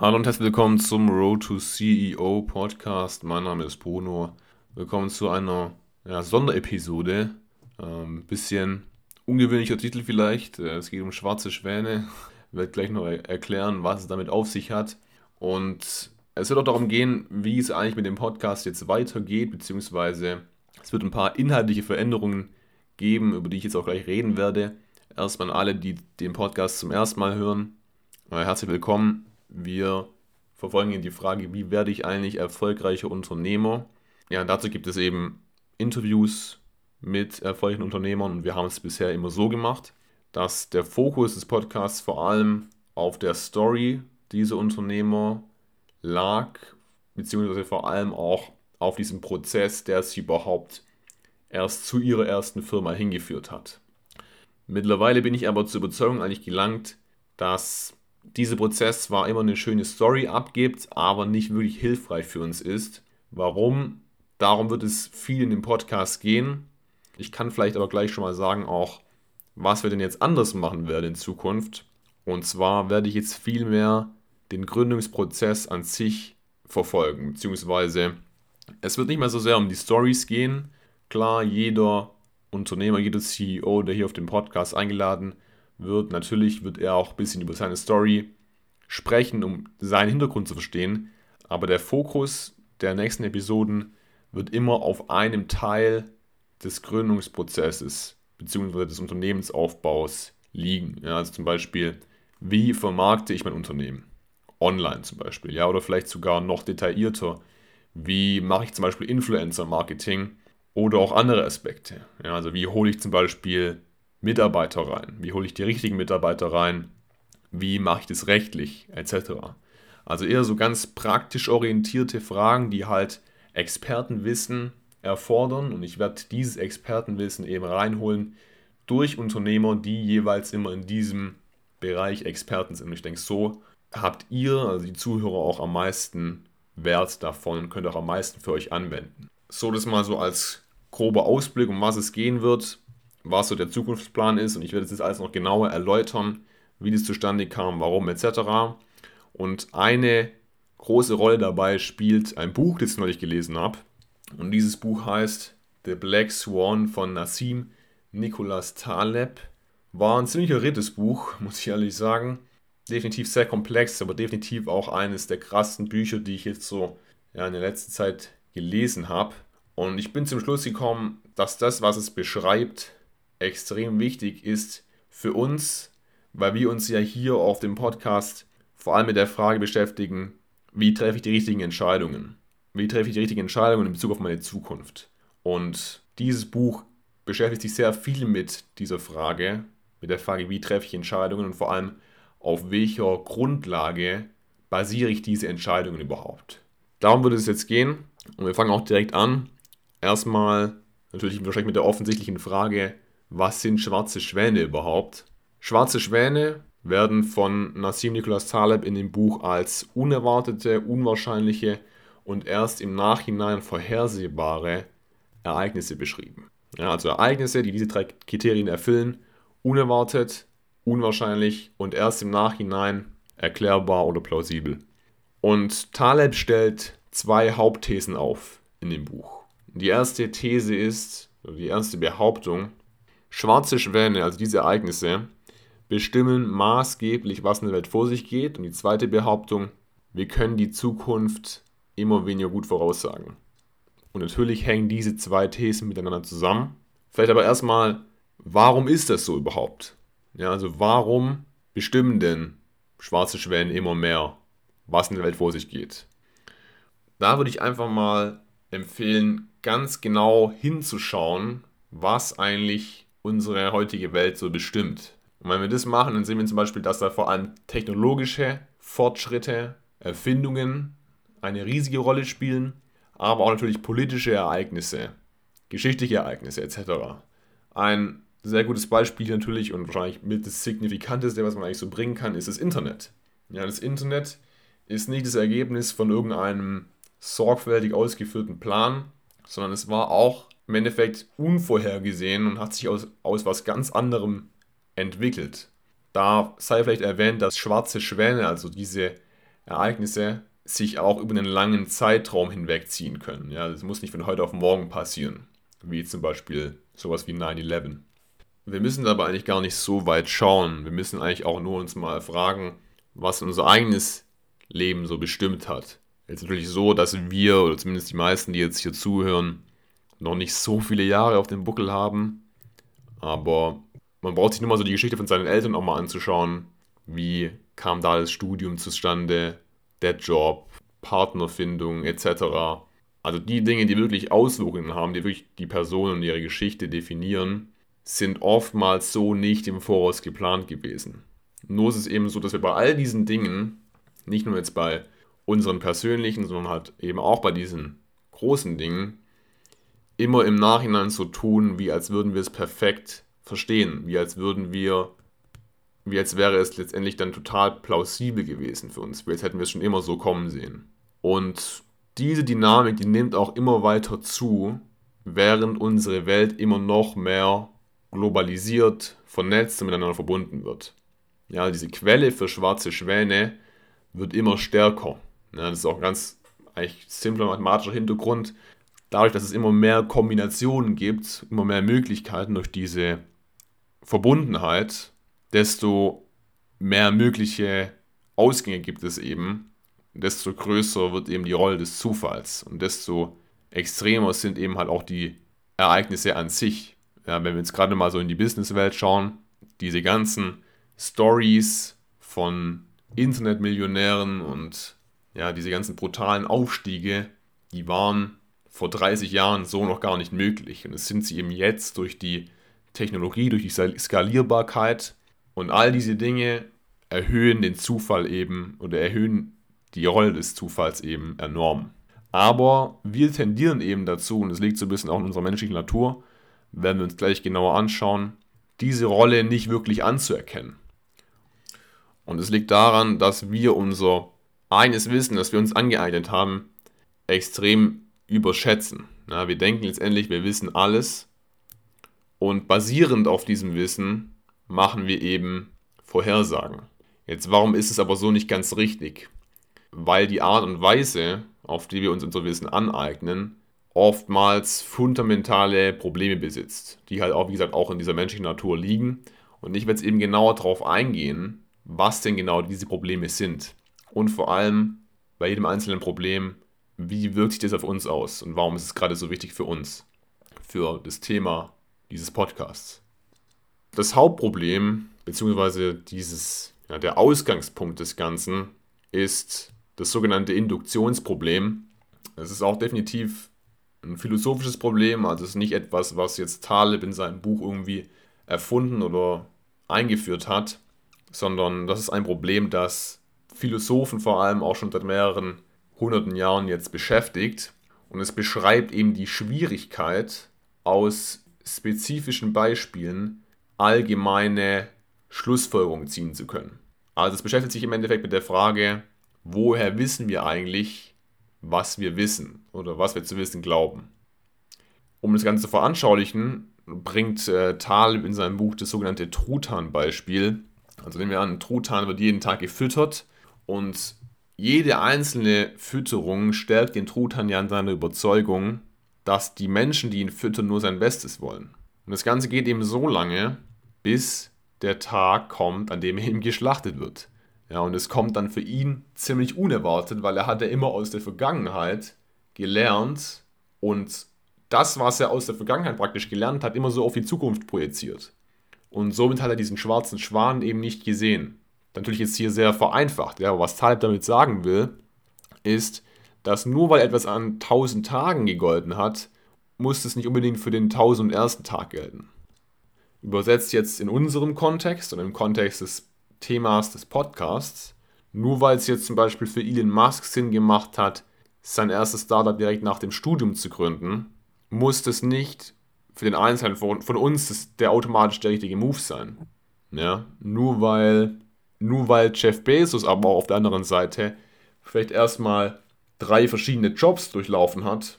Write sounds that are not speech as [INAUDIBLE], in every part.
Hallo und herzlich willkommen zum Road to CEO Podcast. Mein Name ist Bruno. Willkommen zu einer ja, Sonderepisode. Ähm, bisschen ungewöhnlicher Titel vielleicht. Äh, es geht um schwarze Schwäne. [LAUGHS] Ich werde gleich noch erklären, was es damit auf sich hat. Und es wird auch darum gehen, wie es eigentlich mit dem Podcast jetzt weitergeht, beziehungsweise es wird ein paar inhaltliche Veränderungen geben, über die ich jetzt auch gleich reden werde. Erstmal an alle, die den Podcast zum ersten Mal hören. Äh, herzlich willkommen. Wir verfolgen die Frage, wie werde ich eigentlich erfolgreicher Unternehmer? Ja, dazu gibt es eben Interviews mit erfolgreichen Unternehmern und wir haben es bisher immer so gemacht, dass der Fokus des Podcasts vor allem auf der Story dieser Unternehmer lag, beziehungsweise vor allem auch auf diesem Prozess, der sie überhaupt erst zu ihrer ersten Firma hingeführt hat. Mittlerweile bin ich aber zur Überzeugung eigentlich gelangt, dass dieser Prozess zwar immer eine schöne Story abgibt, aber nicht wirklich hilfreich für uns ist. Warum? Darum wird es viel in dem Podcast gehen. Ich kann vielleicht aber gleich schon mal sagen, auch was wir denn jetzt anders machen werden in Zukunft. Und zwar werde ich jetzt viel mehr den Gründungsprozess an sich verfolgen, beziehungsweise es wird nicht mehr so sehr um die Stories gehen. Klar, jeder Unternehmer, jeder CEO, der hier auf den Podcast eingeladen wird, natürlich wird er auch ein bisschen über seine Story sprechen, um seinen Hintergrund zu verstehen. Aber der Fokus der nächsten Episoden wird immer auf einem Teil des Gründungsprozesses bzw. des Unternehmensaufbaus liegen. Ja, also zum Beispiel, wie vermarkte ich mein Unternehmen? Online zum Beispiel, ja, oder vielleicht sogar noch detaillierter. Wie mache ich zum Beispiel Influencer-Marketing oder auch andere Aspekte? Ja, also wie hole ich zum Beispiel Mitarbeiter rein? Wie hole ich die richtigen Mitarbeiter rein? Wie mache ich das rechtlich? Etc. Also eher so ganz praktisch orientierte Fragen, die halt Expertenwissen erfordern. Und ich werde dieses Expertenwissen eben reinholen durch Unternehmer, die jeweils immer in diesem Bereich Experten sind. Und ich denke, so habt ihr, also die Zuhörer, auch am meisten Wert davon und könnt auch am meisten für euch anwenden. So, das mal so als grober Ausblick, um was es gehen wird, was so der Zukunftsplan ist. Und ich werde jetzt alles noch genauer erläutern, wie das zustande kam, warum etc. Und eine große Rolle dabei spielt ein Buch, das ich neulich gelesen habe. Und dieses Buch heißt The Black Swan von Nassim Nicholas Taleb. War ein ziemlich irrites Buch, [LAUGHS] muss ich ehrlich sagen. Definitiv sehr komplex, aber definitiv auch eines der krassen Bücher, die ich jetzt so ja, in der letzten Zeit gelesen habe. Und ich bin zum Schluss gekommen, dass das, was es beschreibt, extrem wichtig ist für uns, weil wir uns ja hier auf dem Podcast vor allem mit der Frage beschäftigen, wie treffe ich die richtigen Entscheidungen? Wie treffe ich die richtigen Entscheidungen in Bezug auf meine Zukunft? Und dieses Buch beschäftigt sich sehr viel mit dieser Frage, mit der Frage, wie treffe ich Entscheidungen und vor allem, auf welcher Grundlage basiere ich diese Entscheidungen überhaupt. Darum würde es jetzt gehen und wir fangen auch direkt an. Erstmal natürlich wahrscheinlich mit der offensichtlichen Frage, was sind schwarze Schwäne überhaupt? Schwarze Schwäne werden von Nassim Nicholas Taleb in dem Buch als unerwartete, unwahrscheinliche und erst im Nachhinein vorhersehbare Ereignisse beschrieben. Ja, also Ereignisse, die diese drei Kriterien erfüllen, unerwartet, unwahrscheinlich und erst im Nachhinein erklärbar oder plausibel. Und Taleb stellt zwei Hauptthesen auf in dem Buch. Die erste These ist, die erste Behauptung, schwarze Schwäne, also diese Ereignisse, bestimmen maßgeblich, was in der Welt vor sich geht. Und die zweite Behauptung, wir können die Zukunft immer weniger gut voraussagen. Und natürlich hängen diese zwei Thesen miteinander zusammen. Vielleicht aber erstmal, warum ist das so überhaupt? Ja, also warum bestimmen denn schwarze Schwäne immer mehr, was in der Welt vor sich geht? Da würde ich einfach mal empfehlen, ganz genau hinzuschauen, was eigentlich unsere heutige Welt so bestimmt. Und wenn wir das machen, dann sehen wir zum Beispiel, dass da vor allem technologische Fortschritte, Erfindungen eine riesige Rolle spielen, aber auch natürlich politische Ereignisse, geschichtliche Ereignisse etc. Ein sehr gutes Beispiel natürlich und wahrscheinlich mit das signifikanteste, was man eigentlich so bringen kann, ist das Internet. Ja, das Internet ist nicht das Ergebnis von irgendeinem sorgfältig ausgeführten Plan, sondern es war auch im Endeffekt unvorhergesehen und hat sich aus, aus was ganz anderem entwickelt. Da sei vielleicht erwähnt, dass schwarze Schwäne, also diese Ereignisse sich auch über einen langen Zeitraum hinwegziehen können. Ja, das muss nicht von heute auf morgen passieren, wie zum Beispiel sowas wie 9-11. Wir müssen aber eigentlich gar nicht so weit schauen. Wir müssen eigentlich auch nur uns mal fragen, was unser eigenes Leben so bestimmt hat. Jetzt natürlich so, dass wir, oder zumindest die meisten, die jetzt hier zuhören, noch nicht so viele Jahre auf dem Buckel haben. Aber man braucht sich nur mal so die Geschichte von seinen Eltern auch mal anzuschauen. Wie kam da das Studium zustande, der Job, Partnerfindung etc. Also die Dinge, die wirklich Auswirkungen haben, die wirklich die Person und ihre Geschichte definieren, sind oftmals so nicht im Voraus geplant gewesen. Nur ist es eben so, dass wir bei all diesen Dingen, nicht nur jetzt bei unseren persönlichen, sondern halt eben auch bei diesen großen Dingen, immer im Nachhinein so tun, wie als würden wir es perfekt verstehen, wie als würden wir, wie als wäre es letztendlich dann total plausibel gewesen für uns, wie als hätten wir es schon immer so kommen sehen. Und diese Dynamik, die nimmt auch immer weiter zu, während unsere Welt immer noch mehr globalisiert, vernetzt und miteinander verbunden wird. Ja, diese Quelle für schwarze Schwäne wird immer stärker. Ja, das ist auch ein ganz eigentlich simpler mathematischer Hintergrund. Dadurch, dass es immer mehr Kombinationen gibt, immer mehr Möglichkeiten durch diese Verbundenheit, desto mehr mögliche Ausgänge gibt es eben, desto größer wird eben die Rolle des Zufalls und desto extremer sind eben halt auch die Ereignisse an sich. Ja, wenn wir jetzt gerade mal so in die Businesswelt schauen, diese ganzen Stories von Internetmillionären und ja, diese ganzen brutalen Aufstiege, die waren vor 30 Jahren so noch gar nicht möglich. Und es sind sie eben jetzt durch die Technologie, durch die Skalierbarkeit und all diese Dinge erhöhen den Zufall eben oder erhöhen die Rolle des Zufalls eben enorm. Aber wir tendieren eben dazu, und es liegt so ein bisschen auch in unserer menschlichen Natur, werden wir uns gleich genauer anschauen, diese Rolle nicht wirklich anzuerkennen. Und es liegt daran, dass wir unser eigenes Wissen, das wir uns angeeignet haben, extrem überschätzen. Ja, wir denken letztendlich, wir wissen alles und basierend auf diesem Wissen machen wir eben Vorhersagen. Jetzt, warum ist es aber so nicht ganz richtig? Weil die Art und Weise, auf die wir uns unser Wissen aneignen, oftmals fundamentale Probleme besitzt, die halt auch, wie gesagt, auch in dieser menschlichen Natur liegen. Und ich werde jetzt eben genauer darauf eingehen, was denn genau diese Probleme sind. Und vor allem bei jedem einzelnen Problem, wie wirkt sich das auf uns aus und warum ist es gerade so wichtig für uns, für das Thema dieses Podcasts. Das Hauptproblem, beziehungsweise dieses, ja, der Ausgangspunkt des Ganzen, ist das sogenannte Induktionsproblem. Es ist auch definitiv ein philosophisches Problem, also es ist nicht etwas, was jetzt Taleb in seinem Buch irgendwie erfunden oder eingeführt hat, sondern das ist ein Problem, das Philosophen vor allem auch schon seit mehreren hunderten Jahren jetzt beschäftigt. Und es beschreibt eben die Schwierigkeit, aus spezifischen Beispielen allgemeine Schlussfolgerungen ziehen zu können. Also es beschäftigt sich im Endeffekt mit der Frage, woher wissen wir eigentlich, was wir wissen oder was wir zu wissen glauben. Um das Ganze zu veranschaulichen, bringt äh, Taleb in seinem Buch das sogenannte Truthahn-Beispiel. Also nehmen wir an, ein Truthahn wird jeden Tag gefüttert und jede einzelne Fütterung stärkt den Truthahn ja in seiner Überzeugung, dass die Menschen, die ihn füttern, nur sein Bestes wollen. Und das Ganze geht eben so lange, bis der Tag kommt, an dem er ihm geschlachtet wird. Ja, und es kommt dann für ihn ziemlich unerwartet, weil er hat ja immer aus der Vergangenheit gelernt und das, was er aus der Vergangenheit praktisch gelernt hat, immer so auf die Zukunft projiziert. Und somit hat er diesen schwarzen Schwan eben nicht gesehen. Natürlich jetzt hier sehr vereinfacht. Ja, was Taleb damit sagen will, ist, dass nur weil etwas an 1000 Tagen gegolten hat, muss es nicht unbedingt für den 1001. Tag gelten. Übersetzt jetzt in unserem Kontext und im Kontext des Themas des Podcasts, nur weil es jetzt zum Beispiel für Elon Musk Sinn gemacht hat, sein erstes Startup direkt nach dem Studium zu gründen, muss das nicht für den Einzelnen von, von uns der automatisch der richtige Move sein. Ja? Nur weil nur weil Jeff Bezos aber auch auf der anderen Seite vielleicht erstmal drei verschiedene Jobs durchlaufen hat,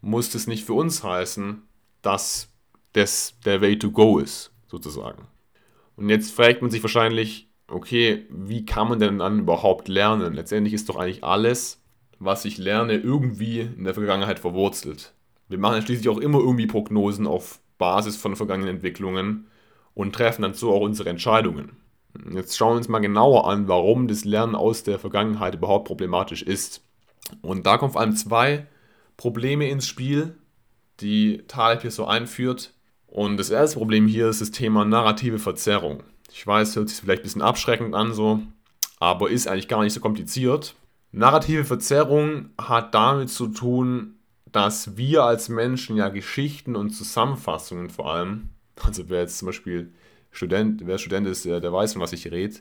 muss das nicht für uns heißen, dass das der Way to go ist, sozusagen. Und jetzt fragt man sich wahrscheinlich, okay, wie kann man denn dann überhaupt lernen? Letztendlich ist doch eigentlich alles, was ich lerne, irgendwie in der Vergangenheit verwurzelt. Wir machen ja schließlich auch immer irgendwie Prognosen auf Basis von vergangenen Entwicklungen und treffen dann so auch unsere Entscheidungen. Jetzt schauen wir uns mal genauer an, warum das Lernen aus der Vergangenheit überhaupt problematisch ist. Und da kommen vor allem zwei Probleme ins Spiel, die Taleb hier so einführt. Und das erste Problem hier ist das Thema narrative Verzerrung. Ich weiß, hört sich vielleicht ein bisschen abschreckend an, so, aber ist eigentlich gar nicht so kompliziert. Narrative Verzerrung hat damit zu tun, dass wir als Menschen ja Geschichten und Zusammenfassungen vor allem, [LAUGHS] also wer jetzt zum Beispiel Student, wer Student ist, der, der weiß, von was ich rede,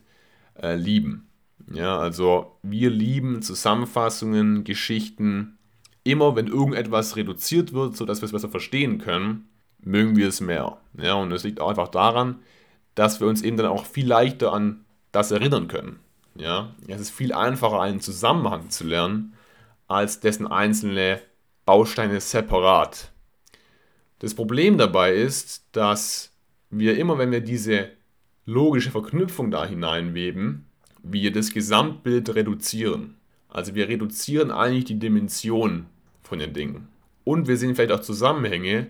äh, lieben. Ja, also wir lieben Zusammenfassungen, Geschichten. Immer wenn irgendetwas reduziert wird, sodass wir es besser verstehen können, mögen wir es mehr. Ja, und es liegt auch einfach daran, dass wir uns eben dann auch viel leichter an das erinnern können. Ja, es ist viel einfacher, einen Zusammenhang zu lernen, als dessen einzelne Bausteine separat. Das Problem dabei ist, dass wir immer, wenn wir diese logische Verknüpfung da hineinweben, wir das Gesamtbild reduzieren. Also wir reduzieren eigentlich die Dimension von den Dingen. Und wir sehen vielleicht auch Zusammenhänge,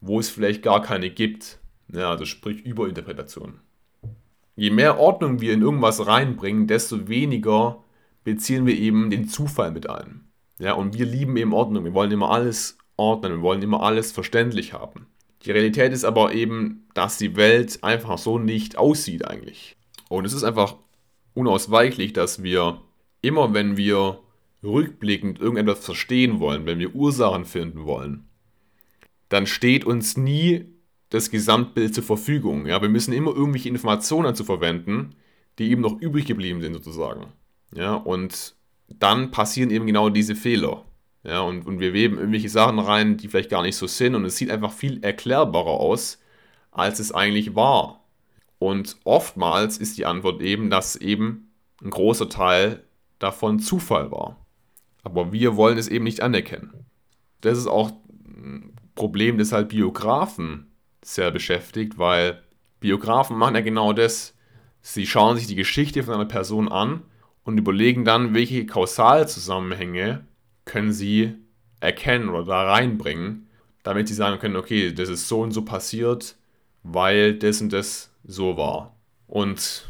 wo es vielleicht gar keine gibt. Ja, also sprich Überinterpretation. Je mehr Ordnung wir in irgendwas reinbringen, desto weniger beziehen wir eben den Zufall mit ein. Ja, und wir lieben eben Ordnung. Wir wollen immer alles ordnen, wir wollen immer alles verständlich haben. Die Realität ist aber eben, dass die Welt einfach so nicht aussieht eigentlich. Und es ist einfach unausweichlich, dass wir immer, wenn wir rückblickend irgendetwas verstehen wollen, wenn wir Ursachen finden wollen, dann steht uns nie das Gesamtbild zur Verfügung. Ja, wir müssen immer irgendwelche Informationen dazu verwenden, die eben noch übrig geblieben sind sozusagen. Ja, und dann passieren eben genau diese Fehler. Ja, und, und wir weben irgendwelche Sachen rein, die vielleicht gar nicht so sind und es sieht einfach viel erklärbarer aus, als es eigentlich war. Und oftmals ist die Antwort eben, dass eben ein großer Teil davon Zufall war. Aber wir wollen es eben nicht anerkennen. Das ist auch ein Problem, das halt Biografen sehr beschäftigt, weil Biografen machen ja genau das. Sie schauen sich die Geschichte von einer Person an und überlegen dann, welche Kausalzusammenhänge können sie erkennen oder da reinbringen, damit sie sagen können, okay, das ist so und so passiert, weil das und das so war. Und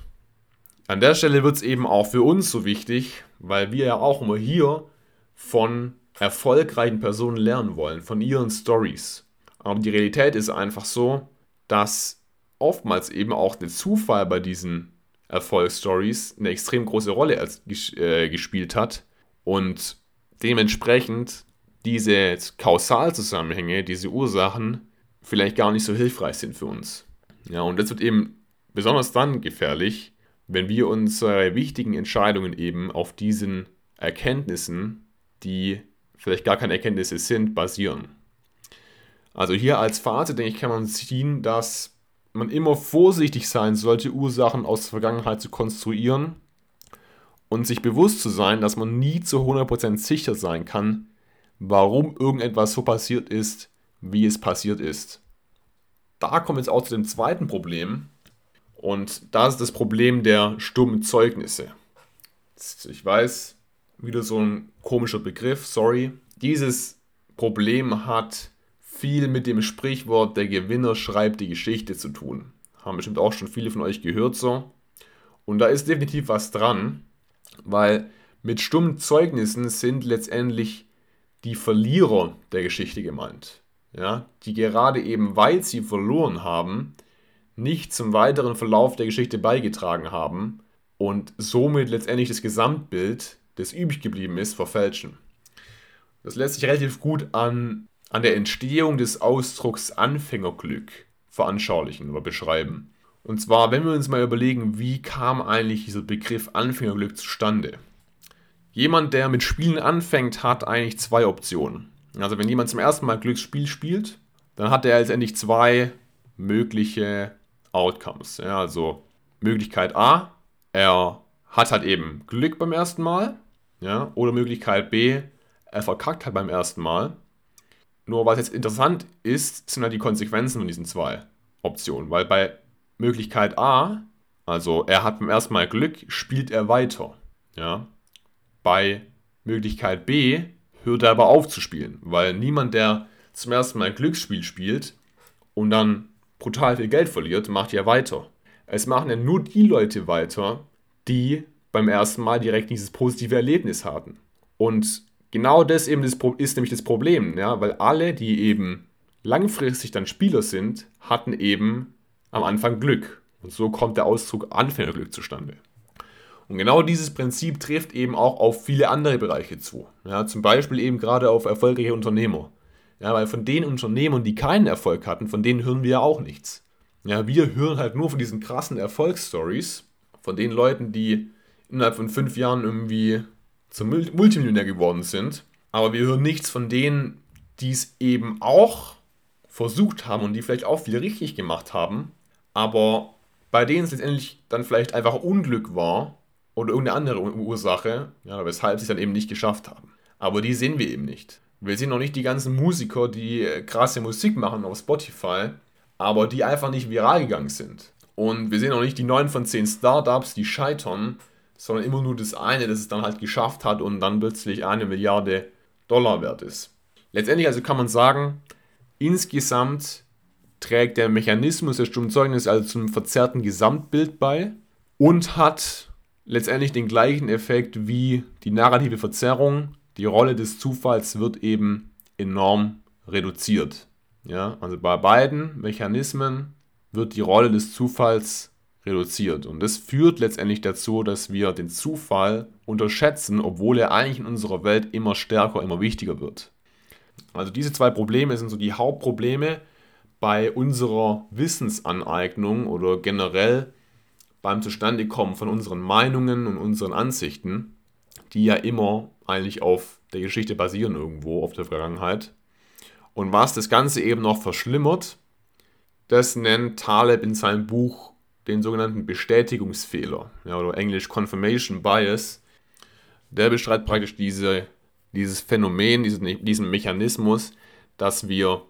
an der Stelle wird es eben auch für uns so wichtig, weil wir ja auch immer hier von erfolgreichen Personen lernen wollen, von ihren Stories. Aber die Realität ist einfach so, dass oftmals eben auch der Zufall bei diesen Erfolgsstories eine extrem große Rolle als, äh, gespielt hat und dementsprechend diese Kausalzusammenhänge, diese Ursachen vielleicht gar nicht so hilfreich sind für uns. Ja, und das wird eben besonders dann gefährlich, wenn wir unsere wichtigen Entscheidungen eben auf diesen Erkenntnissen, die vielleicht gar keine Erkenntnisse sind, basieren. Also hier als Fazit, denke ich, kann man ziehen, dass man immer vorsichtig sein sollte, Ursachen aus der Vergangenheit zu konstruieren und sich bewusst zu sein, dass man nie zu 100% sicher sein kann, warum irgendetwas so passiert ist, wie es passiert ist. Da kommen wir jetzt auch zu dem zweiten Problem und das ist das Problem der stummen Zeugnisse. Ich weiß, wieder so ein komischer Begriff, sorry. Dieses Problem hat viel mit dem Sprichwort der Gewinner schreibt die Geschichte zu tun. Haben bestimmt auch schon viele von euch gehört so. Und da ist definitiv was dran weil mit stummen Zeugnissen sind letztendlich die Verlierer der Geschichte gemeint, ja, die gerade eben, weil sie verloren haben, nicht zum weiteren Verlauf der Geschichte beigetragen haben und somit letztendlich das Gesamtbild, das übrig geblieben ist, verfälschen. Das lässt sich relativ gut an, an der Entstehung des Ausdrucks Anfängerglück veranschaulichen oder beschreiben. Und zwar, wenn wir uns mal überlegen, wie kam eigentlich dieser Begriff Anfängerglück zustande? Jemand, der mit Spielen anfängt, hat eigentlich zwei Optionen. Also wenn jemand zum ersten Mal Glücksspiel spielt, dann hat er letztendlich zwei mögliche Outcomes. Ja, also Möglichkeit A, er hat halt eben Glück beim ersten Mal. Ja, oder Möglichkeit B, er verkackt halt beim ersten Mal. Nur was jetzt interessant ist, sind halt die Konsequenzen von diesen zwei Optionen. Weil bei Möglichkeit A Also er hat beim ersten Mal Glück, spielt er weiter. Ja. Bei Möglichkeit B hört er aber auf zu spielen, weil niemand, der zum ersten Mal Glücksspiel spielt und dann brutal viel Geld verliert, macht ja weiter. Es machen ja nur die Leute weiter, die beim ersten Mal direkt dieses positive Erlebnis hatten. Und genau das eben ist nämlich das Problem, ja, weil alle, die eben langfristig dann Spieler sind, hatten eben am Anfang Glück. Und so kommt der Ausdruck Anfängerglück zustande. Und genau dieses Prinzip trifft eben auch auf viele andere Bereiche zu. Ja, zum Beispiel eben gerade auf erfolgreiche Unternehmer. Ja, weil von den Unternehmern, die keinen Erfolg hatten, von denen hören wir ja auch nichts. Ja, wir hören halt nur von diesen krassen Erfolgsstories, von den Leuten, die innerhalb von fünf Jahren irgendwie zum Multimillionär geworden sind. Aber wir hören nichts von denen, die es eben auch versucht haben und die vielleicht auch viel richtig gemacht haben, aber bei denen es letztendlich dann vielleicht einfach Unglück war oder irgendeine andere Ursache, ja, weshalb sie es dann eben nicht geschafft haben. Aber die sehen wir eben nicht. Wir sehen noch nicht die ganzen Musiker, die äh, krasse Musik machen auf Spotify, aber die einfach nicht viral gegangen sind. Und wir sehen auch nicht die 9 von 10 Startups, die scheitern, sondern immer nur das eine, das es dann halt geschafft hat und dann plötzlich eine Milliarde Dollar wert ist. Letztendlich also kann man sagen, insgesamt trägt der Mechanismus der Stummzeugnis also zum verzerrten Gesamtbild bei und hat letztendlich den gleichen Effekt wie die narrative Verzerrung. Die Rolle des Zufalls wird eben enorm reduziert. Ja, also bei beiden Mechanismen wird die Rolle des Zufalls reduziert. Und das führt letztendlich dazu, dass wir den Zufall unterschätzen, obwohl er eigentlich in unserer Welt immer stärker, immer wichtiger wird. Also diese zwei Probleme sind so die Hauptprobleme bei unserer Wissensaneignung oder generell beim Zustandekommen von unseren Meinungen und unseren Ansichten, die ja immer eigentlich auf der Geschichte basieren irgendwo, auf der Vergangenheit. Und was das Ganze eben noch verschlimmert, das nennt Taleb in seinem Buch den sogenannten Bestätigungsfehler, ja, oder englisch Confirmation Bias. Der beschreibt praktisch diese, dieses Phänomen, diesen, diesen Mechanismus, dass wir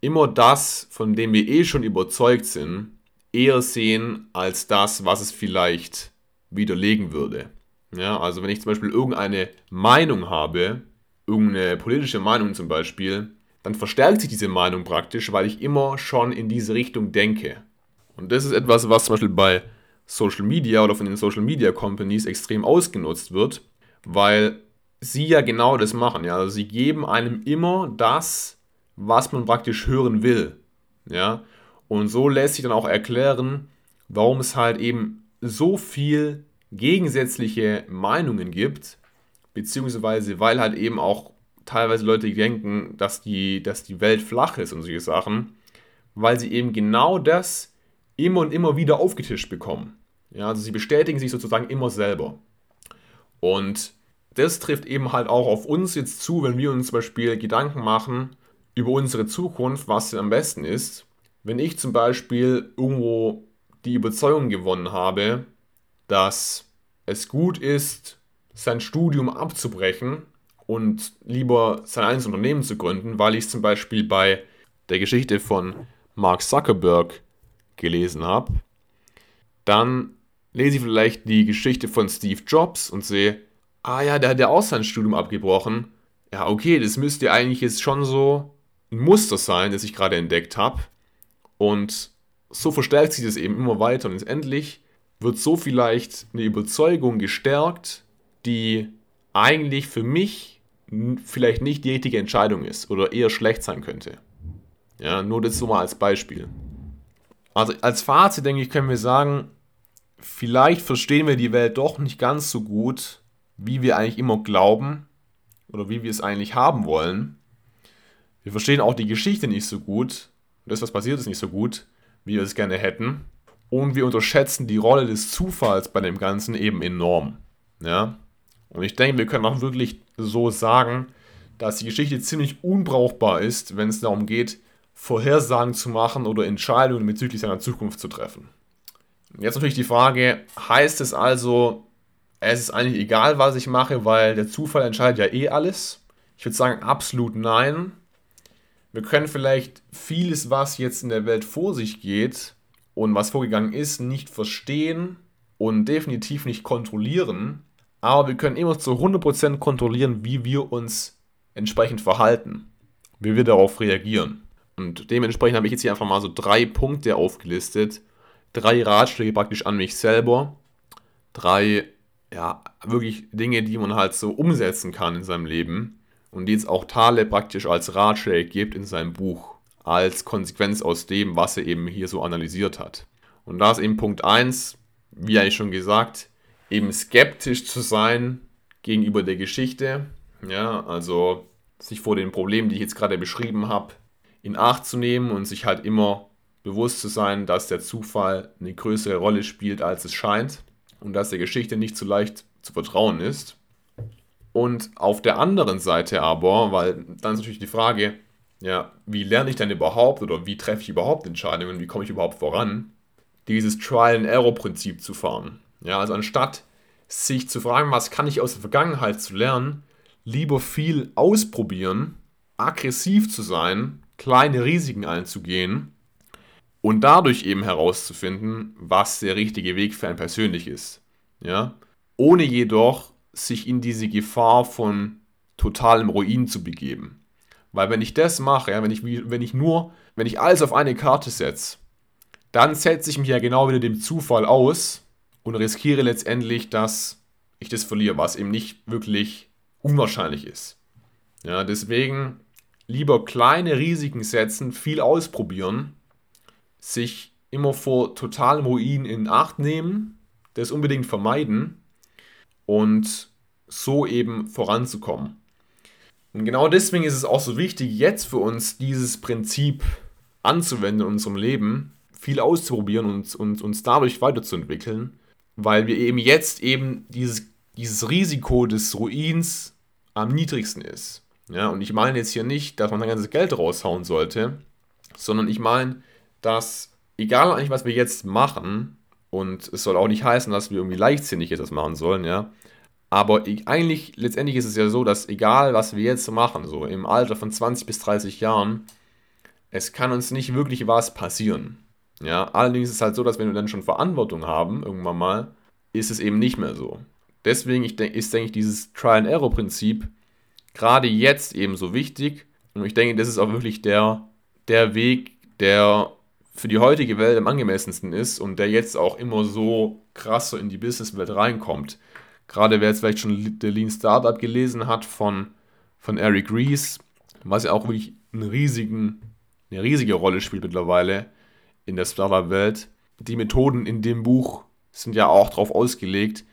immer das, von dem wir eh schon überzeugt sind, eher sehen als das, was es vielleicht widerlegen würde. Ja, also wenn ich zum Beispiel irgendeine Meinung habe, irgendeine politische Meinung zum Beispiel, dann verstärkt sich diese Meinung praktisch, weil ich immer schon in diese Richtung denke. Und das ist etwas, was zum Beispiel bei Social Media oder von den Social Media Companies extrem ausgenutzt wird, weil sie ja genau das machen. Ja? Also sie geben einem immer das, was man praktisch hören will. Ja? Und so lässt sich dann auch erklären, warum es halt eben so viel gegensätzliche Meinungen gibt, beziehungsweise weil halt eben auch teilweise Leute denken, dass die, dass die Welt flach ist und solche Sachen, weil sie eben genau das immer und immer wieder aufgetischt bekommen. Ja, also sie bestätigen sich sozusagen immer selber. Und das trifft eben halt auch auf uns jetzt zu, wenn wir uns zum Beispiel Gedanken machen über unsere Zukunft, was denn am besten ist. Wenn ich zum Beispiel irgendwo die Überzeugung gewonnen habe, dass es gut ist, sein Studium abzubrechen und lieber sein eigenes Unternehmen zu gründen, weil ich es zum Beispiel bei der Geschichte von Mark Zuckerberg gelesen habe, dann lese ich vielleicht die Geschichte von Steve Jobs und sehe, ah ja, der hat ja auch sein Studium abgebrochen. Ja, okay, das müsste eigentlich jetzt schon so ein Muster sein, das ich gerade entdeckt habe. Und so verstärkt sich das eben immer weiter und letztendlich wird so vielleicht eine Überzeugung gestärkt, die eigentlich für mich vielleicht nicht die richtige Entscheidung ist oder eher schlecht sein könnte. Ja, nur das so mal als Beispiel. Also als Fazit denke ich, können wir sagen, vielleicht verstehen wir die Welt doch nicht ganz so gut, wie wir eigentlich immer glauben oder wie wir es eigentlich haben wollen. Wir verstehen auch die Geschichte nicht so gut das, was passiert ist, nicht so gut, wie wir es gerne hätten. Und wir unterschätzen die Rolle des Zufalls bei dem Ganzen eben enorm. Ja? Und ich denke, wir können auch wirklich so sagen, dass die Geschichte ziemlich unbrauchbar ist, wenn es darum geht, Vorhersagen zu machen oder Entscheidungen bezüglich seiner Zukunft zu treffen. Jetzt natürlich die Frage, heißt es also, es ist eigentlich egal, was ich mache, weil der Zufall entscheidet ja eh alles? Ich würde sagen, absolut nein. Wir können vielleicht vieles, was jetzt in der Welt vor sich geht, und was vorgegangen ist, nicht verstehen und definitiv nicht kontrollieren, aber wir können immer zu 100% kontrollieren, wie wir uns entsprechend verhalten, wie wir darauf reagieren. Und dementsprechend habe ich jetzt hier einfach mal so drei Punkte aufgelistet, drei Ratschläge praktisch an mich selber, drei, ja, wirklich Dinge, die man halt so umsetzen kann in seinem Leben und die jetzt auch Thale praktisch als Ratschläge gibt in seinem Buch, als Konsequenz aus dem, was er eben hier so analysiert hat. Und da ist eben Punkt 1, wie eigentlich schon gesagt, eben skeptisch zu sein gegenüber der Geschichte, ja, also sich vor den Problemen, die ich jetzt gerade beschrieben habe, in Acht zu nehmen und sich halt immer bewusst zu sein, dass der Zufall eine größere Rolle spielt, als es scheint und dass der Geschichte nicht so leicht zu vertrauen ist. Und auf der anderen Seite aber, weil dann ist natürlich die Frage, ja, wie lerne ich denn überhaupt oder wie treffe ich überhaupt Entscheidungen, wie komme ich überhaupt voran, dieses Trial-and-Error-Prinzip zu fahren. Ja, also anstatt sich zu fragen, was kann ich aus der Vergangenheit zu lernen, lieber viel ausprobieren, aggressiv zu sein, kleine Risiken einzugehen und dadurch eben herauszufinden, was der richtige Weg für ein persönlich ist. Ja? Ohne jedoch sich in diese Gefahr von totalem Ruin zu begeben. Weil wenn ich das mache, ja, wenn, ich, wenn ich nur, wenn ich alles auf eine Karte setze, dann setze ich mich ja genau wieder dem Zufall aus und riskiere letztendlich, dass ich das verliere, was eben nicht wirklich unwahrscheinlich ist. Ja, deswegen lieber kleine Risiken setzen, viel ausprobieren sich immer vor totalem Ruin in Acht nehmen, das unbedingt vermeiden und so eben voranzukommen. Und genau deswegen ist es auch so wichtig, jetzt für uns dieses Prinzip anzuwenden in unserem Leben, viel auszuprobieren und, und uns dadurch weiterzuentwickeln, weil wir eben jetzt eben dieses, dieses Risiko des Ruins am niedrigsten ist. Ja, und ich meine jetzt hier nicht, dass man sein ganzes Geld raushauen sollte, sondern ich meine, dass egal eigentlich, was wir jetzt machen, und es soll auch nicht heißen, dass wir irgendwie leichtsinnig etwas machen sollen, ja, aber eigentlich, letztendlich ist es ja so, dass egal, was wir jetzt machen, so im Alter von 20 bis 30 Jahren, es kann uns nicht wirklich was passieren. Ja, allerdings ist es halt so, dass wenn wir dann schon Verantwortung haben, irgendwann mal, ist es eben nicht mehr so. Deswegen ist, denke ich, dieses Trial-and-Error-Prinzip gerade jetzt eben so wichtig. Und ich denke, das ist auch wirklich der, der Weg, der für die heutige Welt am angemessensten ist und der jetzt auch immer so krass so in die Businesswelt reinkommt. Gerade wer jetzt vielleicht schon The Lean Startup gelesen hat von, von Eric Ries, was ja auch wirklich einen riesigen, eine riesige Rolle spielt mittlerweile in der Startup-Welt. Die Methoden in dem Buch sind ja auch darauf ausgelegt,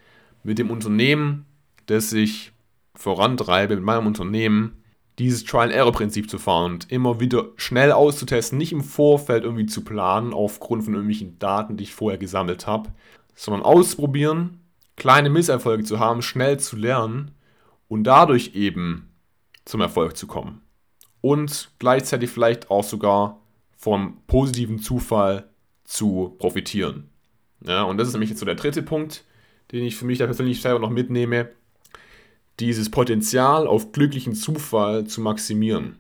mit dem Unternehmen, das ich vorantreibe, mit meinem Unternehmen, dieses Trial-Error-Prinzip zu fahren und immer wieder schnell auszutesten, nicht im Vorfeld irgendwie zu planen aufgrund von irgendwelchen Daten, die ich vorher gesammelt habe, sondern ausprobieren, kleine Misserfolge zu haben, schnell zu lernen und dadurch eben zum Erfolg zu kommen. Und gleichzeitig vielleicht auch sogar vom positiven Zufall zu profitieren. Ja, und das ist nämlich jetzt so der dritte Punkt, den ich für mich da persönlich selber noch mitnehme dieses Potenzial auf glücklichen Zufall zu maximieren.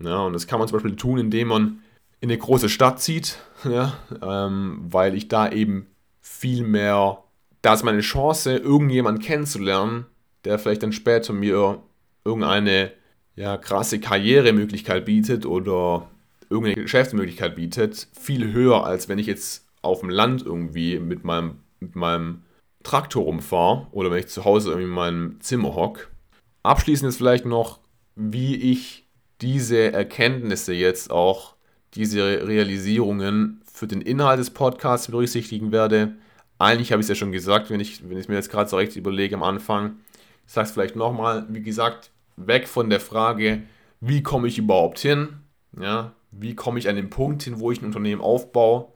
Ja, und das kann man zum Beispiel tun, indem man in eine große Stadt zieht, [LAUGHS] ja, ähm, weil ich da eben viel mehr, da ist meine Chance, irgendjemanden kennenzulernen, der vielleicht dann später mir irgendeine ja, krasse Karrieremöglichkeit bietet oder irgendeine Geschäftsmöglichkeit bietet, viel höher, als wenn ich jetzt auf dem Land irgendwie mit meinem, mit meinem Traktor rumfahre oder wenn ich zu Hause irgendwie in meinem Zimmer hocke. Abschließend ist vielleicht noch, wie ich diese Erkenntnisse jetzt auch, diese Realisierungen für den Inhalt des Podcasts berücksichtigen werde. Eigentlich habe ich es ja schon gesagt, wenn ich, wenn ich mir jetzt gerade so recht überlege am Anfang. Ich sage es vielleicht nochmal, wie gesagt, weg von der Frage, wie komme ich überhaupt hin? Ja, wie komme ich an den Punkt hin, wo ich ein Unternehmen aufbaue?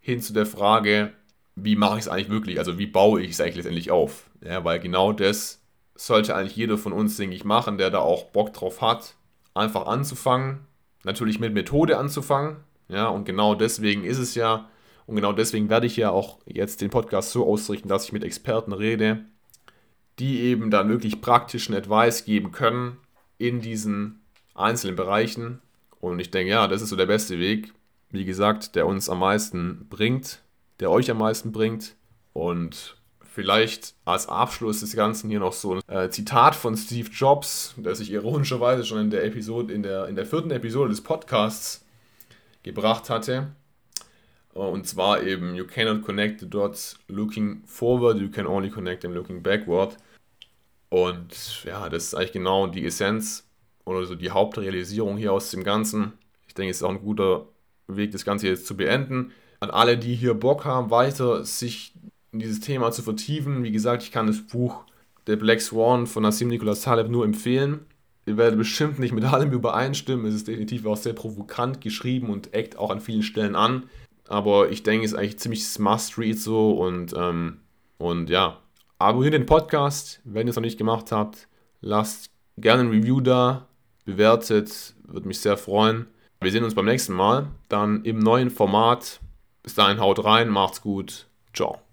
Hin zu der Frage, wie mache ich es eigentlich wirklich? Also wie baue ich es eigentlich letztendlich auf? Ja, weil genau das sollte eigentlich jeder von uns, denke ich, machen, der da auch Bock drauf hat, einfach anzufangen. Natürlich mit Methode anzufangen. Ja, und genau deswegen ist es ja, und genau deswegen werde ich ja auch jetzt den Podcast so ausrichten, dass ich mit Experten rede, die eben dann wirklich praktischen Advice geben können in diesen einzelnen Bereichen. Und ich denke, ja, das ist so der beste Weg, wie gesagt, der uns am meisten bringt, der euch am meisten bringt. Und vielleicht als Abschluss des Ganzen hier noch so ein äh, Zitat von Steve Jobs, das ich ironischerweise schon in der Episode, in der, in der vierten Episode des Podcasts gebracht hatte. Und zwar eben, you cannot connect the dots looking forward, you can only connect them looking backward. Und ja, das ist eigentlich genau die Essenz oder so die Hauptrealisierung hier aus dem Ganzen. Ich denke, es ist auch ein guter Weg, das Ganze jetzt zu beenden. An alle, die hier Bock haben, weiter sich in dieses Thema zu vertiefen. Wie gesagt, ich kann das Buch Der Black Swan von Nassim Nicholas Taleb nur empfehlen. Ihr werdet bestimmt nicht mit allem übereinstimmen. Es ist definitiv auch sehr provokant geschrieben und eckt auch an vielen Stellen an. Aber ich denke, es ist eigentlich ziemlich must-read so und, ähm, und ja. Abonniert den Podcast, wenn ihr es noch nicht gemacht habt. Lasst gerne ein Review da, bewertet, würde mich sehr freuen. Wir sehen uns beim nächsten Mal, dann im neuen Format. Bis dahin, haut rein, macht's gut, ciao.